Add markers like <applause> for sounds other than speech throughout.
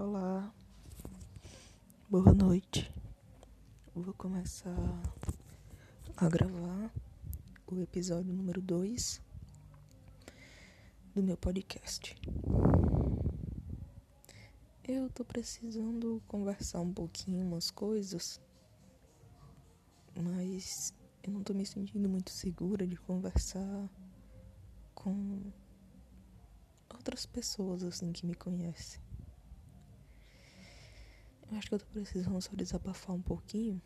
Olá, boa noite. Vou começar a gravar o episódio número 2 do meu podcast. Eu tô precisando conversar um pouquinho umas coisas, mas eu não tô me sentindo muito segura de conversar com outras pessoas assim que me conhecem. Acho que eu tô precisando só desabafar um pouquinho.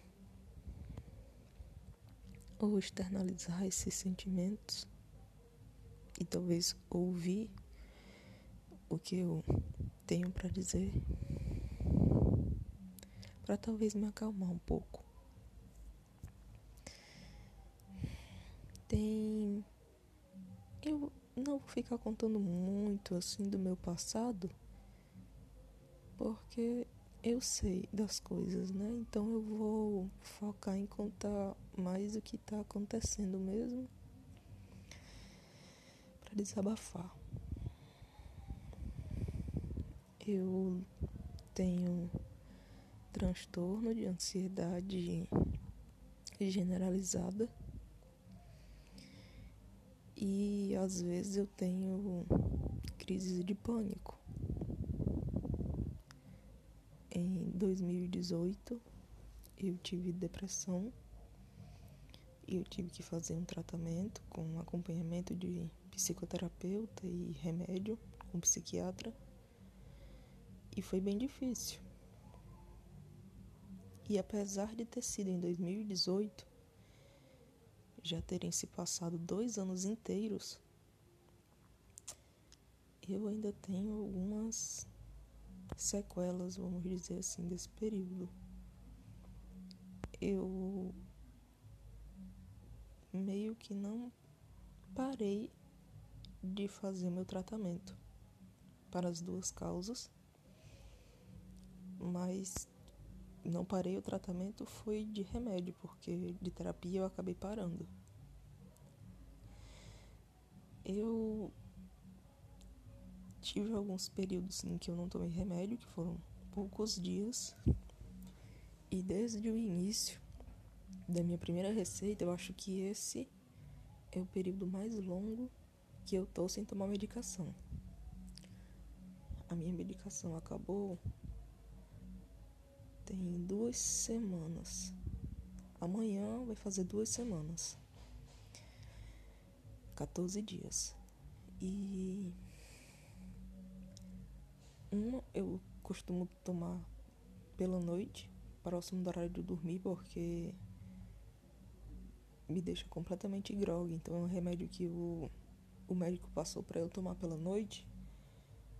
Ou externalizar esses sentimentos. E talvez ouvir o que eu tenho para dizer. Para talvez me acalmar um pouco. Tem. Eu não vou ficar contando muito assim do meu passado. Porque eu sei das coisas, né? Então eu vou focar em contar mais o que está acontecendo mesmo para desabafar. Eu tenho transtorno de ansiedade generalizada e às vezes eu tenho crises de pânico. Em 2018, eu tive depressão e eu tive que fazer um tratamento com acompanhamento de psicoterapeuta e remédio com psiquiatra. E foi bem difícil. E apesar de ter sido em 2018, já terem se passado dois anos inteiros, eu ainda tenho algumas sequelas, vamos dizer assim, desse período. Eu meio que não parei de fazer meu tratamento para as duas causas, mas não parei o tratamento foi de remédio, porque de terapia eu acabei parando. Eu tive alguns períodos em que eu não tomei remédio, que foram poucos dias. E desde o início da minha primeira receita, eu acho que esse é o período mais longo que eu tô sem tomar medicação. A minha medicação acabou tem duas semanas. Amanhã vai fazer duas semanas. 14 dias. E uma eu costumo tomar pela noite, próximo do horário de dormir, porque me deixa completamente grog. Então é um remédio que o, o médico passou para eu tomar pela noite,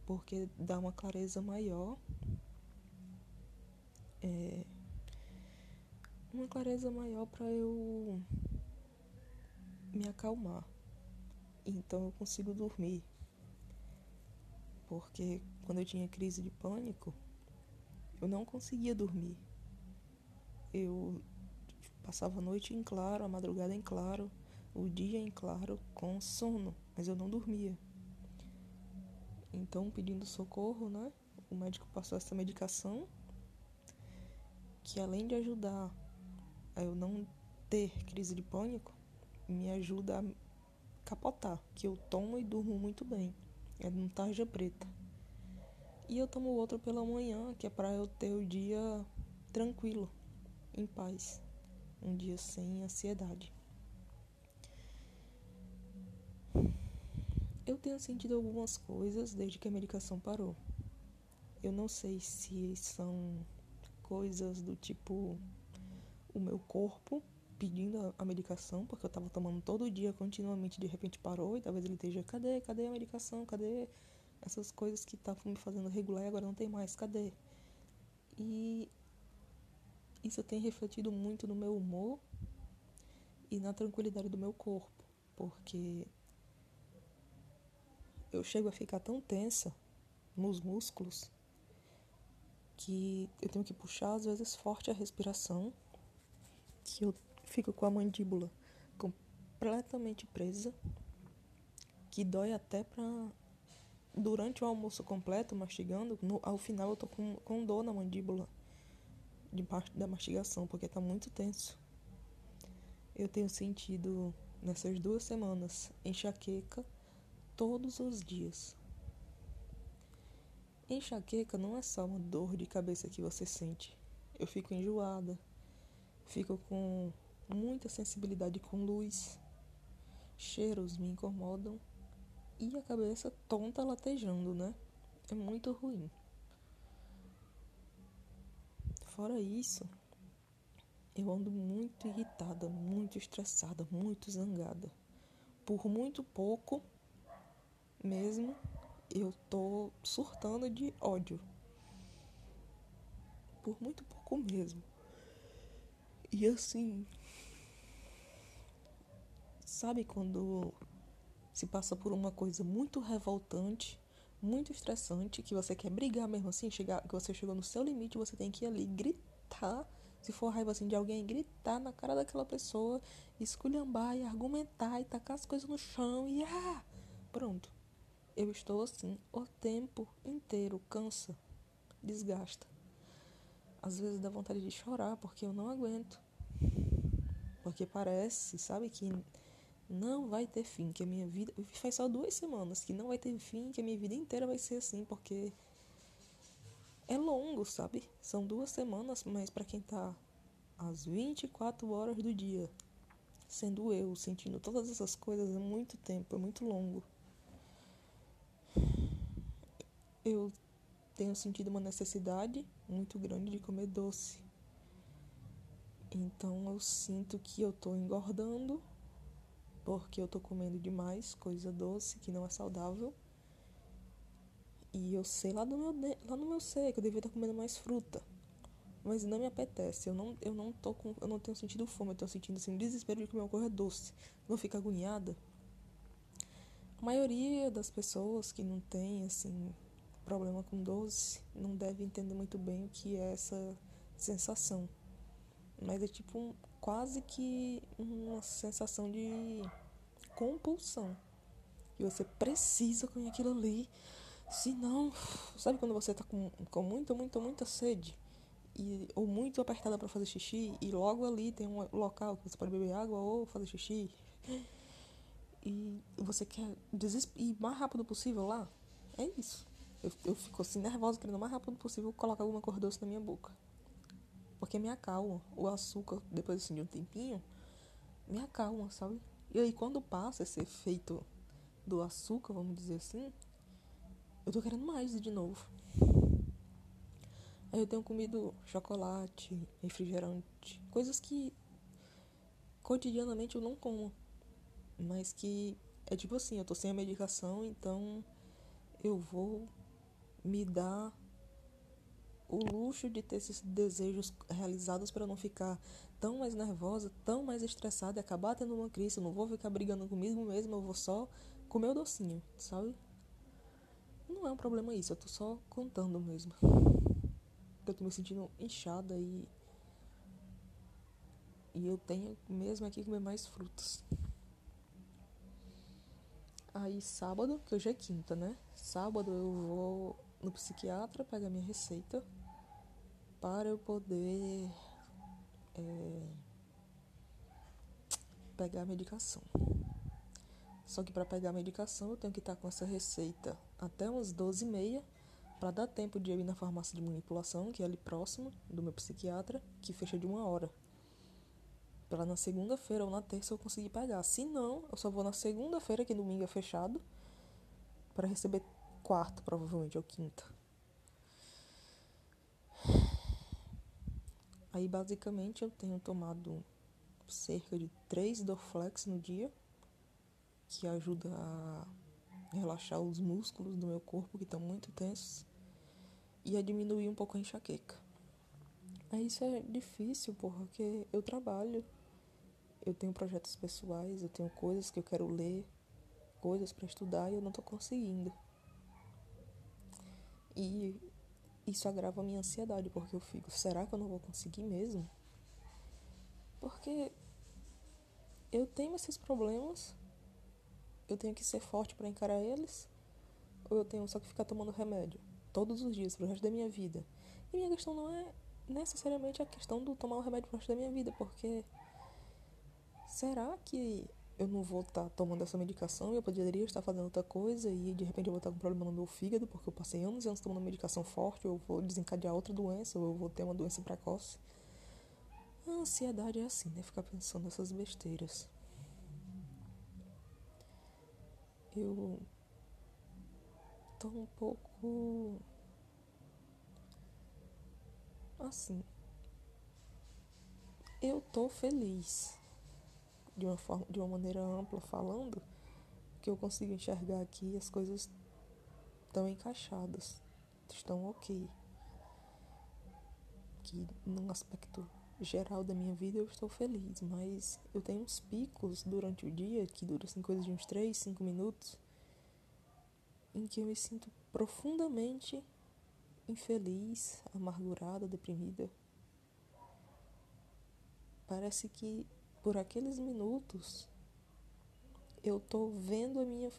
porque dá uma clareza maior. É, uma clareza maior para eu me acalmar. Então eu consigo dormir. Porque quando eu tinha crise de pânico, eu não conseguia dormir. Eu passava a noite em claro, a madrugada em claro, o dia em claro, com sono, mas eu não dormia. Então, pedindo socorro, né? O médico passou essa medicação que além de ajudar a eu não ter crise de pânico, me ajuda a capotar, que eu tomo e durmo muito bem. É um tarja preta. E eu tomo outro pela manhã, que é para eu ter o dia tranquilo, em paz. Um dia sem ansiedade. Eu tenho sentido algumas coisas desde que a medicação parou. Eu não sei se são coisas do tipo o meu corpo pedindo a medicação, porque eu tava tomando todo dia continuamente, de repente parou e talvez ele esteja, cadê, cadê a medicação, cadê essas coisas que estavam me fazendo regular e agora não tem mais, cadê? E isso tem refletido muito no meu humor e na tranquilidade do meu corpo, porque eu chego a ficar tão tensa nos músculos que eu tenho que puxar às vezes forte a respiração, que eu fico com a mandíbula completamente presa, que dói até para durante o almoço completo, mastigando, no, ao final eu tô com, com dor na mandíbula de parte da mastigação, porque tá muito tenso. Eu tenho sentido nessas duas semanas enxaqueca todos os dias. Enxaqueca não é só uma dor de cabeça que você sente. Eu fico enjoada, fico com muita sensibilidade com luz, cheiros me incomodam e a cabeça tonta latejando, né? É muito ruim. Fora isso, eu ando muito irritada, muito estressada, muito zangada. Por muito pouco, mesmo, eu tô surtando de ódio. Por muito pouco mesmo. E assim. Sabe quando se passa por uma coisa muito revoltante, muito estressante, que você quer brigar mesmo assim, chegar, que você chegou no seu limite, você tem que ir ali gritar se for raiva assim de alguém, gritar na cara daquela pessoa, esculhambar e argumentar e tacar as coisas no chão e ah! Pronto. Eu estou assim o tempo inteiro, cansa, desgasta. Às vezes dá vontade de chorar porque eu não aguento. Porque parece, sabe, que não vai ter fim, que a minha vida. Faz só duas semanas que não vai ter fim, que a minha vida inteira vai ser assim, porque é longo, sabe? São duas semanas, mas para quem tá às 24 horas do dia, sendo eu, sentindo todas essas coisas, é muito tempo, é muito longo. Eu tenho sentido uma necessidade muito grande de comer doce. Então eu sinto que eu tô engordando porque eu tô comendo demais coisa doce que não é saudável. E eu sei lá, do meu, lá no meu ser que eu devia estar comendo mais fruta. Mas não me apetece. Eu não, eu não tô com. Eu não tenho sentido fome, eu tenho sentindo assim, desespero de comer uma coisa doce. Não fica agoniada. A maioria das pessoas que não tem, assim, problema com doce não deve entender muito bem o que é essa sensação. Mas é tipo um, quase que uma sensação de compulsão. E você precisa comer aquilo ali se não, sabe quando você tá com, com muita, muita, muita sede? E, ou muito apertada para fazer xixi e logo ali tem um local que você pode beber água ou fazer xixi e você quer ir mais rápido possível lá é isso eu, eu fico assim nervosa querendo o mais rápido possível colocar alguma cor doce na minha boca porque me acalma o açúcar depois assim, de um tempinho me acalma sabe e aí quando passa esse efeito do açúcar vamos dizer assim eu tô querendo mais de novo. Aí eu tenho comido chocolate, refrigerante, coisas que cotidianamente eu não como, mas que é tipo assim, eu tô sem a medicação, então eu vou me dar o luxo de ter esses desejos realizados para não ficar tão mais nervosa, tão mais estressada e acabar tendo uma crise. Eu não vou ficar brigando comigo mesmo, eu vou só comer o docinho, sabe? Não é um problema isso, eu tô só contando mesmo. Eu tô me sentindo inchada e. E eu tenho mesmo aqui comer mais frutas. Aí sábado, que hoje é quinta, né? Sábado eu vou no psiquiatra pegar minha receita para eu poder é, pegar a medicação. Só que para pegar a medicação eu tenho que estar com essa receita até umas 12 e meia para dar tempo de eu ir na farmácia de manipulação, que é ali próximo do meu psiquiatra, que fecha de uma hora. Para na segunda-feira ou na terça eu conseguir pegar. Se não, eu só vou na segunda-feira, que domingo é fechado, para receber quarta, provavelmente, ou quinta. Aí basicamente eu tenho tomado cerca de 3 Dorflex no dia que ajuda a relaxar os músculos do meu corpo que estão muito tensos e a diminuir um pouco a enxaqueca. Aí isso é difícil porque eu trabalho, eu tenho projetos pessoais, eu tenho coisas que eu quero ler, coisas para estudar e eu não estou conseguindo. E isso agrava a minha ansiedade porque eu fico, será que eu não vou conseguir mesmo? Porque eu tenho esses problemas eu tenho que ser forte para encarar eles, ou eu tenho só que ficar tomando remédio todos os dias pro resto da minha vida. E minha questão não é necessariamente a questão do tomar o remédio pro resto da minha vida, porque será que eu não vou estar tá tomando essa medicação eu poderia estar fazendo outra coisa e de repente eu vou estar com problema no meu fígado porque eu passei anos e anos tomando medicação forte, ou eu vou desencadear outra doença, ou eu vou ter uma doença precoce. A ansiedade é assim, né? Ficar pensando nessas besteiras. Eu tô um pouco assim. Eu tô feliz de uma forma, de uma maneira ampla falando, que eu consigo enxergar aqui as coisas estão encaixadas, estão ok. Que num aspecto geral da minha vida eu estou feliz, mas eu tenho uns picos durante o dia que duram assim coisas de uns 3, 5 minutos em que eu me sinto profundamente infeliz, amargurada, deprimida. Parece que por aqueles minutos eu tô vendo a minha.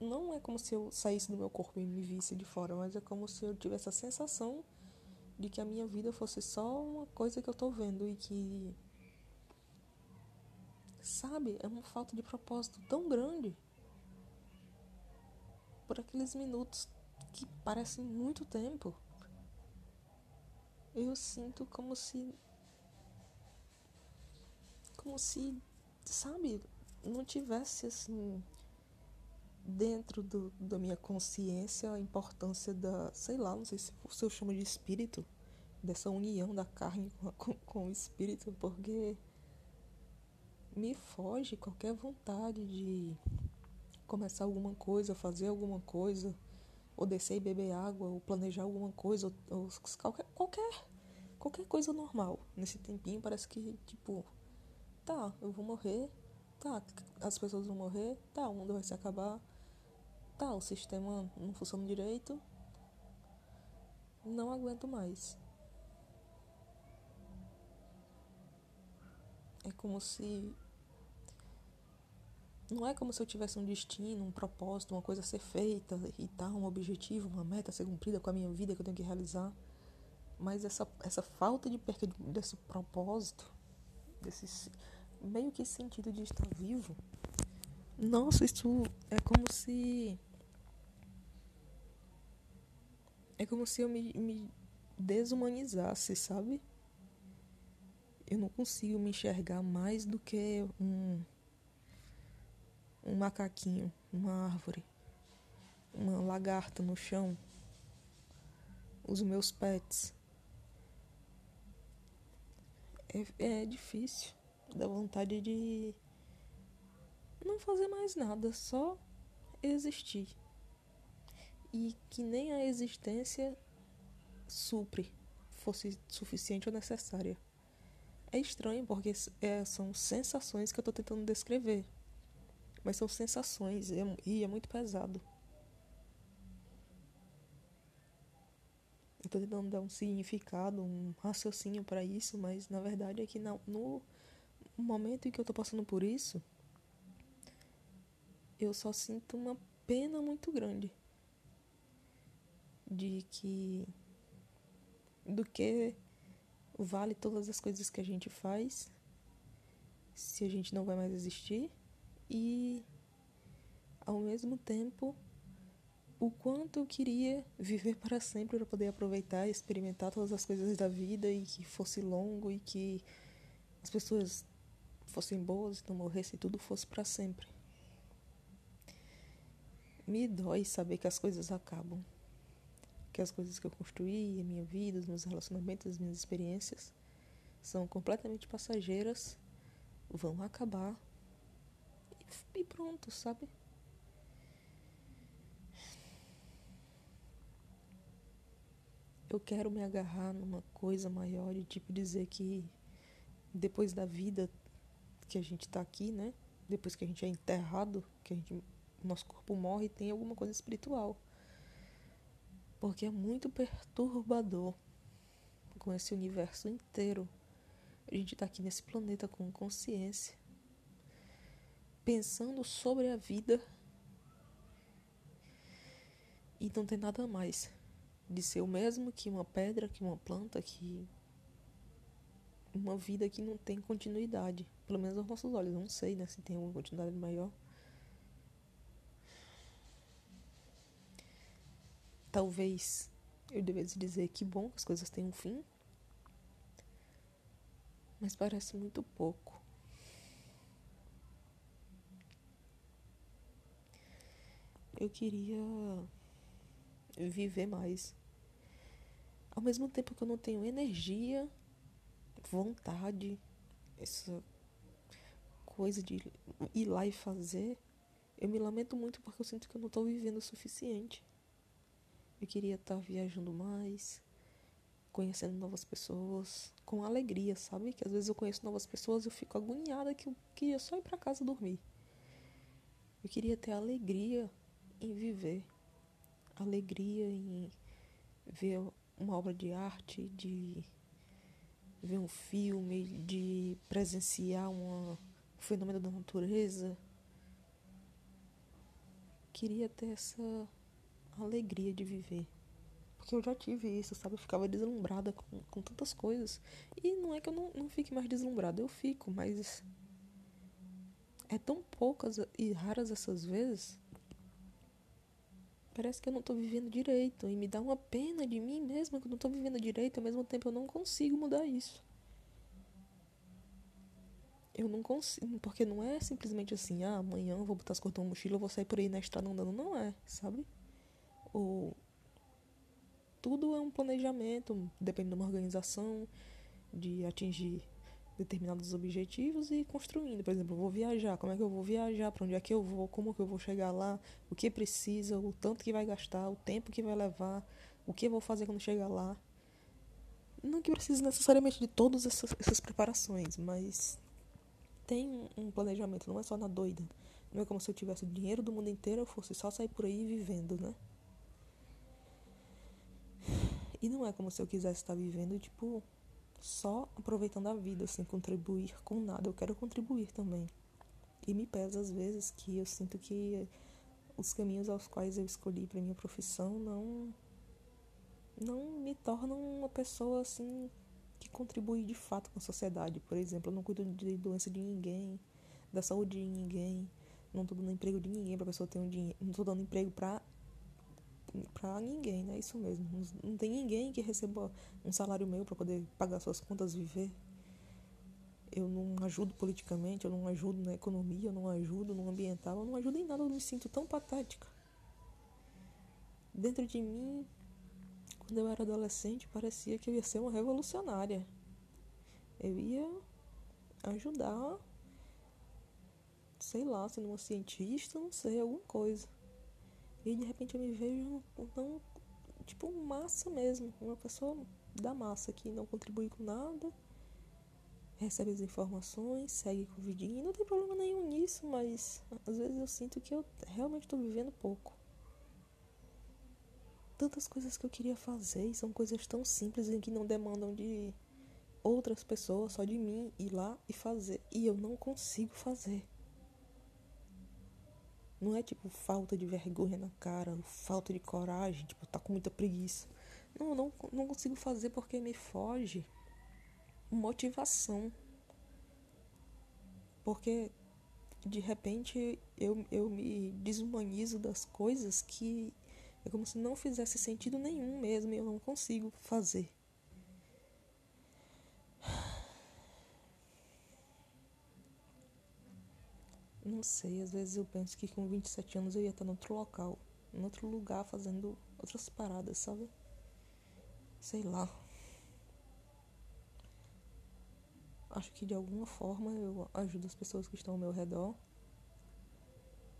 Não é como se eu saísse do meu corpo e me visse de fora, mas é como se eu tivesse a sensação de que a minha vida fosse só uma coisa que eu tô vendo e que. Sabe? É uma falta de propósito tão grande. Por aqueles minutos que parecem muito tempo. Eu sinto como se. Como se, sabe, não tivesse assim dentro do, da minha consciência a importância da, sei lá, não sei se, se eu chamo de espírito, dessa união da carne <laughs> com, com, com o espírito, porque me foge qualquer vontade de começar alguma coisa, fazer alguma coisa, ou descer e beber água, ou planejar alguma coisa, ou, ou qualquer, qualquer, qualquer coisa normal. Nesse tempinho parece que, tipo, tá, eu vou morrer, tá, as pessoas vão morrer, tá, o mundo vai se acabar, tá, o sistema não funciona direito, não aguento mais. É como se. Não é como se eu tivesse um destino, um propósito, uma coisa a ser feita e tal, um objetivo, uma meta a ser cumprida com a minha vida que eu tenho que realizar. Mas essa, essa falta de perca desse propósito, desse meio que sentido de estar vivo, nossa, isso é como se é como se eu me, me desumanizasse, sabe? Eu não consigo me enxergar mais do que um, um macaquinho, uma árvore, uma lagarta no chão, os meus pets. É, é difícil, dá vontade de não fazer mais nada, só existir e que nem a existência supre fosse suficiente ou necessária. É estranho porque é, são sensações que eu estou tentando descrever, mas são sensações e é, e é muito pesado. Eu estou tentando dar um significado, um raciocínio para isso, mas na verdade é que não, no momento em que eu estou passando por isso, eu só sinto uma pena muito grande de que do que vale todas as coisas que a gente faz se a gente não vai mais existir e ao mesmo tempo o quanto eu queria viver <laughs> para sempre para poder aproveitar e experimentar todas as coisas da vida e que fosse longo e que as pessoas fossem boas não morressem e tudo fosse para sempre. Me dói saber que as coisas acabam que as coisas que eu construí, a minha vida, os meus relacionamentos, as minhas experiências são completamente passageiras, vão acabar e, pronto, sabe? Eu quero me agarrar numa coisa maior e tipo dizer que depois da vida que a gente tá aqui, né? Depois que a gente é enterrado, que a gente, nosso corpo morre, tem alguma coisa espiritual porque é muito perturbador com esse universo inteiro. A gente está aqui nesse planeta com consciência, pensando sobre a vida E não tem nada mais de ser o mesmo que uma pedra, que uma planta, que uma vida que não tem continuidade. Pelo menos aos nossos olhos. Não sei né, se tem uma continuidade maior. Talvez eu devesse dizer que bom que as coisas têm um fim. Mas parece muito pouco. Eu queria viver mais. Ao mesmo tempo que eu não tenho energia, vontade, essa coisa de ir lá e fazer, eu me lamento muito porque eu sinto que eu não estou vivendo o suficiente. Eu queria estar tá viajando mais, conhecendo novas pessoas, com alegria, sabe? Que às vezes eu conheço novas pessoas e eu fico agoniada que eu queria só ir para casa dormir. Eu queria ter alegria em viver, alegria em ver uma obra de arte, de ver um filme, de presenciar uma, um fenômeno da natureza. Queria ter essa alegria de viver. Porque eu já tive isso, sabe? Eu ficava deslumbrada com, com tantas coisas. E não é que eu não, não fique mais deslumbrada, eu fico, mas. É tão poucas e raras essas vezes. Parece que eu não tô vivendo direito. E me dá uma pena de mim mesma que eu não tô vivendo direito. Ao mesmo tempo eu não consigo mudar isso. Eu não consigo. Porque não é simplesmente assim, ah, amanhã eu vou botar as coisas na mochila, eu vou sair por aí na estrada andando. Não é, sabe? o tudo é um planejamento, depende de uma organização, de atingir determinados objetivos e construindo. Por exemplo, vou viajar, como é que eu vou viajar, para onde é que eu vou, como que eu vou chegar lá, o que precisa, o tanto que vai gastar, o tempo que vai levar, o que eu vou fazer quando chegar lá. Não que precise necessariamente de todas essas, essas preparações, mas tem um planejamento, não é só na doida. Não é como se eu tivesse o dinheiro do mundo inteiro, eu fosse só sair por aí vivendo, né? E não é como se eu quisesse estar vivendo, tipo, só aproveitando a vida, sem contribuir com nada. Eu quero contribuir também. E me pesa às vezes que eu sinto que os caminhos aos quais eu escolhi para minha profissão não não me tornam uma pessoa assim que contribui de fato com a sociedade. Por exemplo, eu não cuido de doença de ninguém, da saúde de ninguém, não estou dando emprego de ninguém para pessoa ter um dinheiro, não estou dando emprego para para ninguém, né? Isso mesmo. Não tem ninguém que receba um salário meu para poder pagar suas contas, viver. Eu não ajudo politicamente, eu não ajudo na economia, eu não ajudo no ambiental, eu não ajudo em nada, eu me sinto tão patética. Dentro de mim, quando eu era adolescente, parecia que eu ia ser uma revolucionária. Eu ia ajudar, sei lá, sendo uma cientista, não sei, alguma coisa. E de repente eu me vejo não, tipo massa mesmo, uma pessoa da massa que não contribui com nada, recebe as informações, segue com o vidinho, não tem problema nenhum nisso, mas às vezes eu sinto que eu realmente estou vivendo pouco. Tantas coisas que eu queria fazer e são coisas tão simples e que não demandam de outras pessoas, só de mim ir lá e fazer. E eu não consigo fazer. Não é tipo falta de vergonha na cara, falta de coragem, tipo, tá com muita preguiça. Não, não, não consigo fazer porque me foge motivação. Porque de repente eu, eu me desumanizo das coisas que é como se não fizesse sentido nenhum mesmo e eu não consigo fazer. Não sei, às vezes eu penso que com 27 anos eu ia estar em outro local, em outro lugar, fazendo outras paradas, sabe? Sei lá. Acho que de alguma forma eu ajudo as pessoas que estão ao meu redor.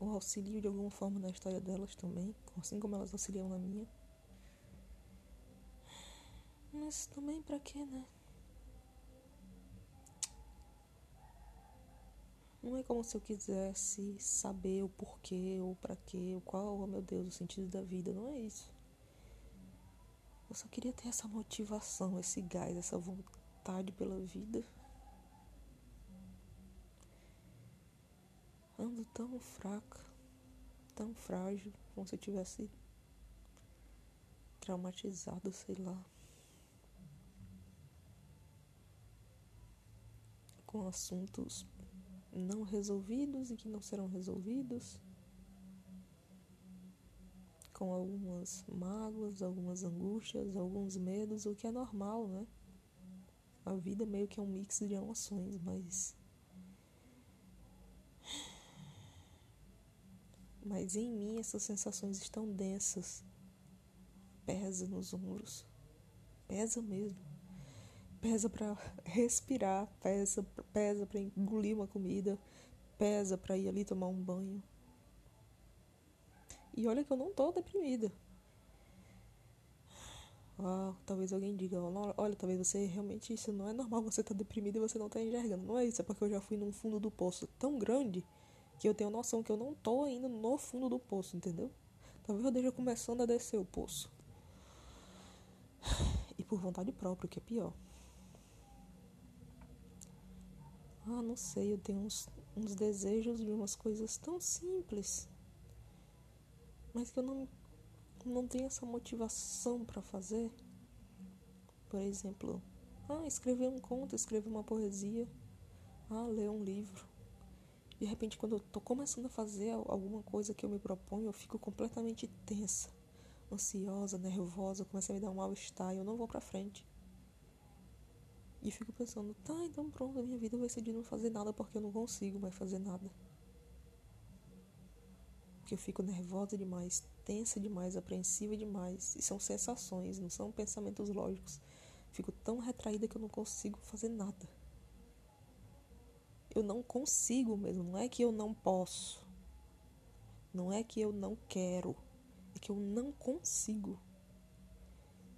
Ou auxilio de alguma forma na história delas também, assim como elas auxiliam na minha. Mas também pra quê, né? Não é como se eu quisesse saber o porquê ou para quê, ou qual, oh meu Deus, o sentido da vida. Não é isso. Eu só queria ter essa motivação, esse gás, essa vontade pela vida. Tão fraca, tão frágil, como se eu tivesse traumatizado, sei lá. Com assuntos não resolvidos e que não serão resolvidos. Com algumas mágoas, algumas angústias, alguns medos, o que é normal, né? A vida meio que é um mix de emoções, mas. Mas em mim essas sensações estão densas. Pesa nos ombros. Pesa mesmo. Pesa para <laughs> respirar, pesa, pesa para engolir uma comida, pesa para ir ali tomar um banho. E olha que eu não tô deprimida. Ah, talvez alguém diga, olha, talvez você realmente isso não é normal, você tá deprimido e você não tá enxergando. Não é isso, é porque eu já fui num fundo do poço tão grande que eu tenho noção que eu não tô ainda no fundo do poço, entendeu? Talvez eu esteja começando a descer o poço. E por vontade própria, o que é pior. Ah, não sei, eu tenho uns, uns desejos de umas coisas tão simples, mas que eu não não tem essa motivação para fazer, por exemplo, ah, escrever um conto, escrever uma poesia, ah, ler um livro. De repente, quando eu tô começando a fazer alguma coisa que eu me proponho, eu fico completamente tensa, ansiosa, nervosa, começa a me dar um mal-estar e eu não vou pra frente. E fico pensando, tá, então pronto, a minha vida vai ser de não fazer nada porque eu não consigo mais fazer nada que eu fico nervosa demais, tensa demais, apreensiva demais. E são sensações, não são pensamentos lógicos. Fico tão retraída que eu não consigo fazer nada. Eu não consigo mesmo, não é que eu não posso. Não é que eu não quero, é que eu não consigo.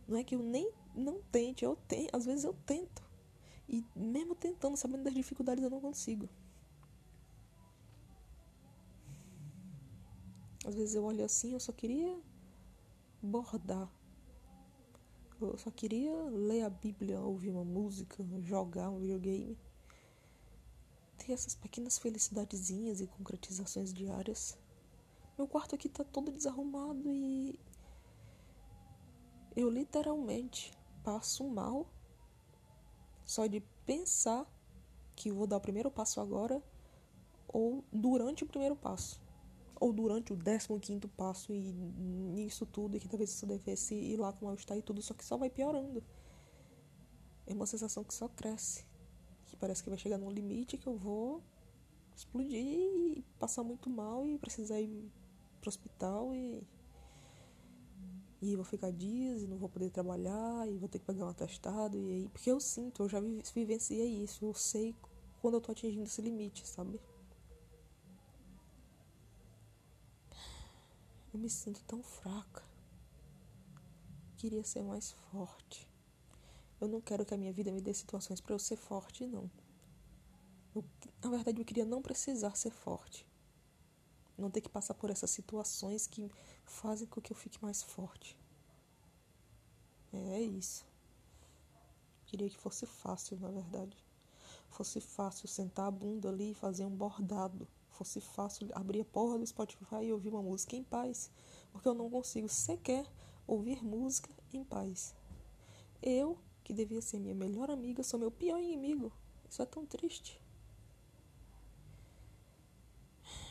Não é que eu nem não tente, eu tenho, às vezes eu tento. E mesmo tentando, sabendo das dificuldades, eu não consigo. Às vezes eu olho assim, eu só queria bordar. Eu só queria ler a Bíblia, ouvir uma música, jogar um videogame. Essas pequenas felicidadezinhas e concretizações diárias. Meu quarto aqui tá todo desarrumado e. Eu literalmente passo mal só de pensar que vou dar o primeiro passo agora ou durante o primeiro passo ou durante o 15 passo e nisso tudo, e que talvez isso devesse ir lá com mal-estar e tudo, só que só vai piorando. É uma sensação que só cresce. Que parece que vai chegar num limite que eu vou explodir e passar muito mal e precisar ir pro hospital e. E vou ficar dias e não vou poder trabalhar e vou ter que pagar um atestado e aí. Porque eu sinto, eu já vivenciei isso, eu sei quando eu tô atingindo esse limite, sabe? Eu me sinto tão fraca. Queria ser mais forte. Eu não quero que a minha vida me dê situações para eu ser forte, não. Eu, na verdade, eu queria não precisar ser forte. Não ter que passar por essas situações que fazem com que eu fique mais forte. É isso. Queria que fosse fácil, na verdade. Fosse fácil sentar a bunda ali e fazer um bordado fosse fácil abrir a porra do Spotify e ouvir uma música em paz, porque eu não consigo sequer ouvir música em paz. Eu, que devia ser minha melhor amiga, sou meu pior inimigo. Isso é tão triste.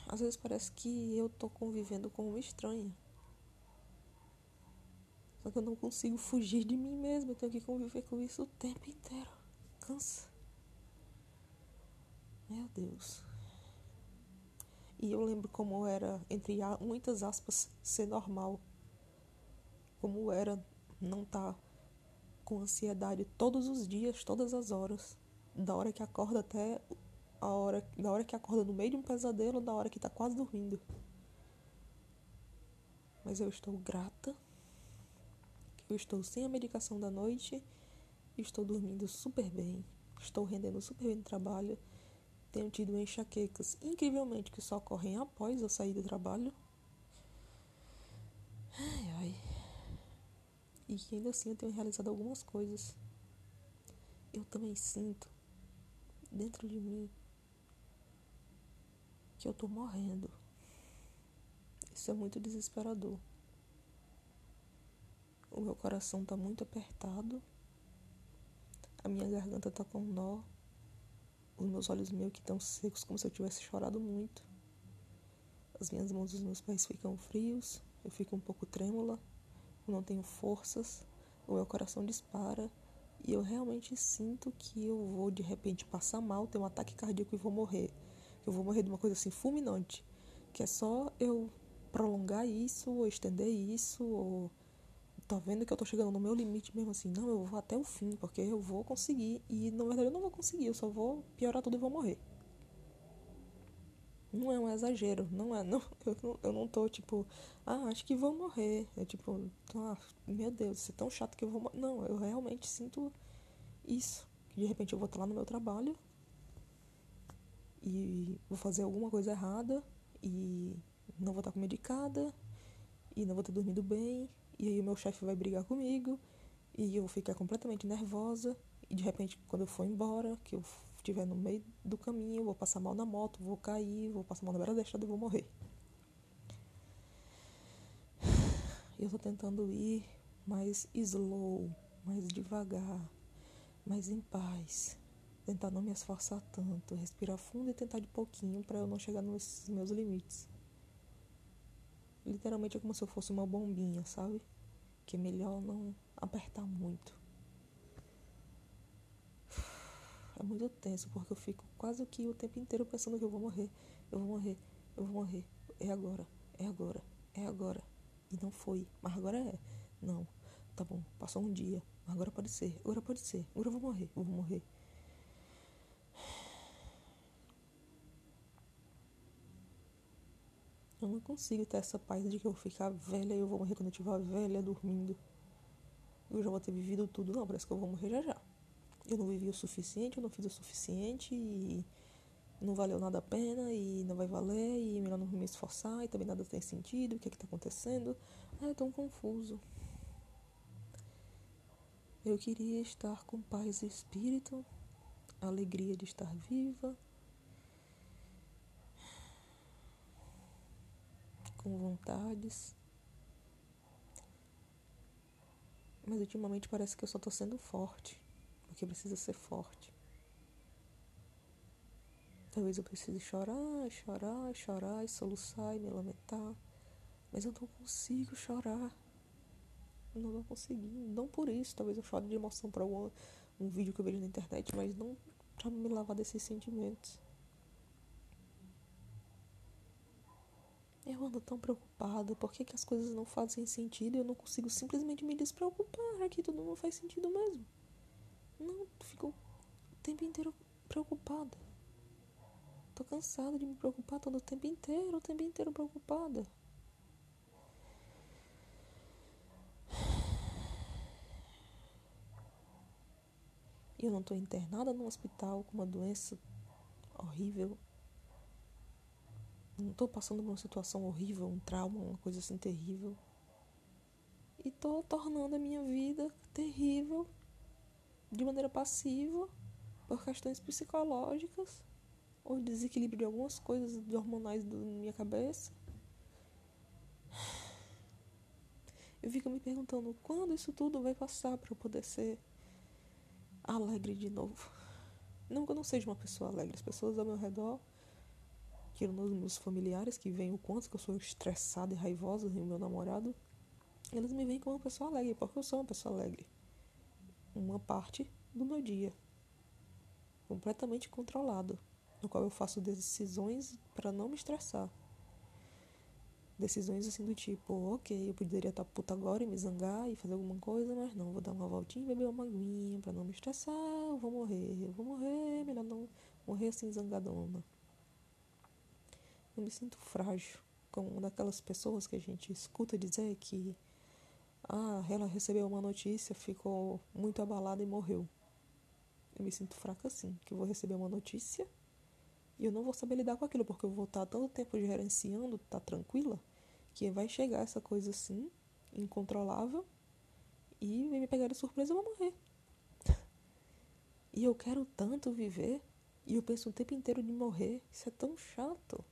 Às vezes parece que eu tô convivendo com uma estranha. Só que eu não consigo fugir de mim mesmo. Eu tenho que conviver com isso o tempo inteiro. Cansa. Meu Deus. E eu lembro como era, entre muitas aspas, ser normal. Como era não estar tá com ansiedade todos os dias, todas as horas. Da hora que acorda até a hora, da hora que acorda no meio de um pesadelo, da hora que está quase dormindo. Mas eu estou grata eu estou sem a medicação da noite, estou dormindo super bem, estou rendendo super bem no trabalho tenho tido enxaquecas incrivelmente que só ocorrem após eu sair do trabalho. E que ainda assim eu tenho realizado algumas coisas. Eu também sinto dentro de mim que eu tô morrendo. Isso é muito desesperador. O meu coração tá muito apertado. A minha garganta tá com nó. Os meus olhos meio que estão secos, como se eu tivesse chorado muito. As minhas mãos e os meus pés ficam frios. Eu fico um pouco trêmula. Eu não tenho forças. O meu coração dispara. E eu realmente sinto que eu vou de repente passar mal, ter um ataque cardíaco e vou morrer. Eu vou morrer de uma coisa assim fulminante. Que é só eu prolongar isso, ou estender isso, ou tá vendo que eu tô chegando no meu limite mesmo assim, não, eu vou até o fim, porque eu vou conseguir. E na verdade eu não vou conseguir, eu só vou piorar tudo e vou morrer. Não é um exagero, não é, não, <laughs> eu, não, eu não tô tipo, ah, acho que vou morrer. É tipo, ah, meu Deus, isso é tão chato que eu vou morrer. Não, eu realmente sinto isso. De repente eu vou estar lá no meu trabalho e vou fazer alguma coisa errada e não vou estar medicada e não vou ter dormido bem e aí o meu chefe vai brigar comigo e eu vou ficar completamente nervosa e de repente quando eu for embora, que eu estiver no meio do caminho, vou passar mal na moto, vou cair, vou passar mal na beira da estrada e vou morrer. Eu tô tentando ir mais slow, mais devagar, mais em paz. Tentar não me esforçar tanto, respirar fundo e tentar de pouquinho para eu não chegar nos meus limites. Literalmente é como se eu fosse uma bombinha, sabe? Que é melhor não apertar muito. É muito tenso, porque eu fico quase que o tempo inteiro pensando que eu vou morrer, eu vou morrer, eu vou morrer. É agora, é agora, é agora. E não foi, mas agora é. Não, tá bom, passou um dia, mas agora pode ser, agora pode ser, agora eu vou morrer, eu vou morrer. Eu não consigo ter essa paz de que eu vou ficar velha e eu vou morrer quando eu estiver velha, dormindo. Eu já vou ter vivido tudo. Não, parece que eu vou morrer já já. Eu não vivi o suficiente, eu não fiz o suficiente e não valeu nada a pena e não vai valer e é melhor não me esforçar e também nada tem sentido. O que é que tá acontecendo? É tão confuso. Eu queria estar com paz e espírito, alegria de estar viva com vontades. Mas ultimamente parece que eu só tô sendo forte, porque precisa ser forte. Talvez eu precise chorar, chorar, chorar, e soluçar e me lamentar. Mas eu não consigo chorar. Eu não vou conseguir. Não por isso. Talvez eu chore de emoção para um, um vídeo que eu vejo na internet, mas não para me lavar desses sentimentos. Eu ando tão preocupada, por que, que as coisas não fazem sentido e eu não consigo simplesmente me despreocupar? Aqui tudo não faz sentido mesmo. Não, fico o tempo inteiro preocupada. Tô cansada de me preocupar todo o tempo inteiro, o tempo inteiro preocupada. E eu não tô internada num hospital com uma doença horrível não tô passando por uma situação horrível, um trauma, uma coisa assim terrível. E tô tornando a minha vida terrível de maneira passiva por questões psicológicas ou desequilíbrio de algumas coisas hormonais da minha cabeça. Eu fico me perguntando quando isso tudo vai passar para eu poder ser alegre de novo. Não que eu não seja uma pessoa alegre, as pessoas ao meu redor tirando os meus familiares que veem o quanto que eu sou estressada e raivosa e meu namorado, eles me veem como uma pessoa alegre, porque eu sou uma pessoa alegre. Uma parte do meu dia completamente controlado, no qual eu faço decisões para não me estressar. Decisões assim do tipo, ok, eu poderia estar puta agora e me zangar e fazer alguma coisa, mas não, vou dar uma voltinha e beber uma aguinha para não me estressar, eu vou morrer, eu vou morrer, melhor não morrer assim zangadona. Eu me sinto frágil, como uma daquelas pessoas que a gente escuta dizer que ah, ela recebeu uma notícia, ficou muito abalada e morreu. Eu me sinto fraca assim, que eu vou receber uma notícia e eu não vou saber lidar com aquilo, porque eu vou estar tanto tempo gerenciando, tá tranquila, que vai chegar essa coisa assim, incontrolável, e me pegar de surpresa eu vou morrer. E eu quero tanto viver, e eu penso o tempo inteiro de morrer, isso é tão chato.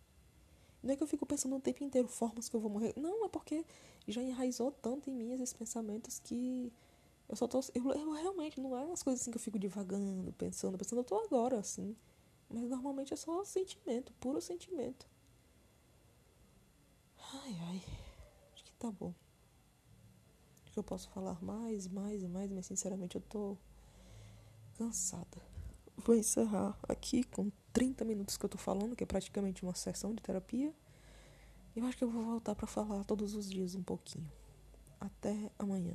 Não é que eu fico pensando o tempo inteiro formas que eu vou morrer. Não, é porque já enraizou tanto em mim esses pensamentos que eu só tô. Eu, eu realmente, não é as coisas assim que eu fico divagando, pensando, pensando. Eu tô agora, assim. Mas normalmente é só sentimento, puro sentimento. Ai, ai. Acho que tá bom. Acho que eu posso falar mais, mais e mais, mas sinceramente eu tô cansada. Vou encerrar aqui com 30 minutos que eu tô falando, que é praticamente uma sessão de terapia. Eu acho que eu vou voltar para falar todos os dias um pouquinho. Até amanhã.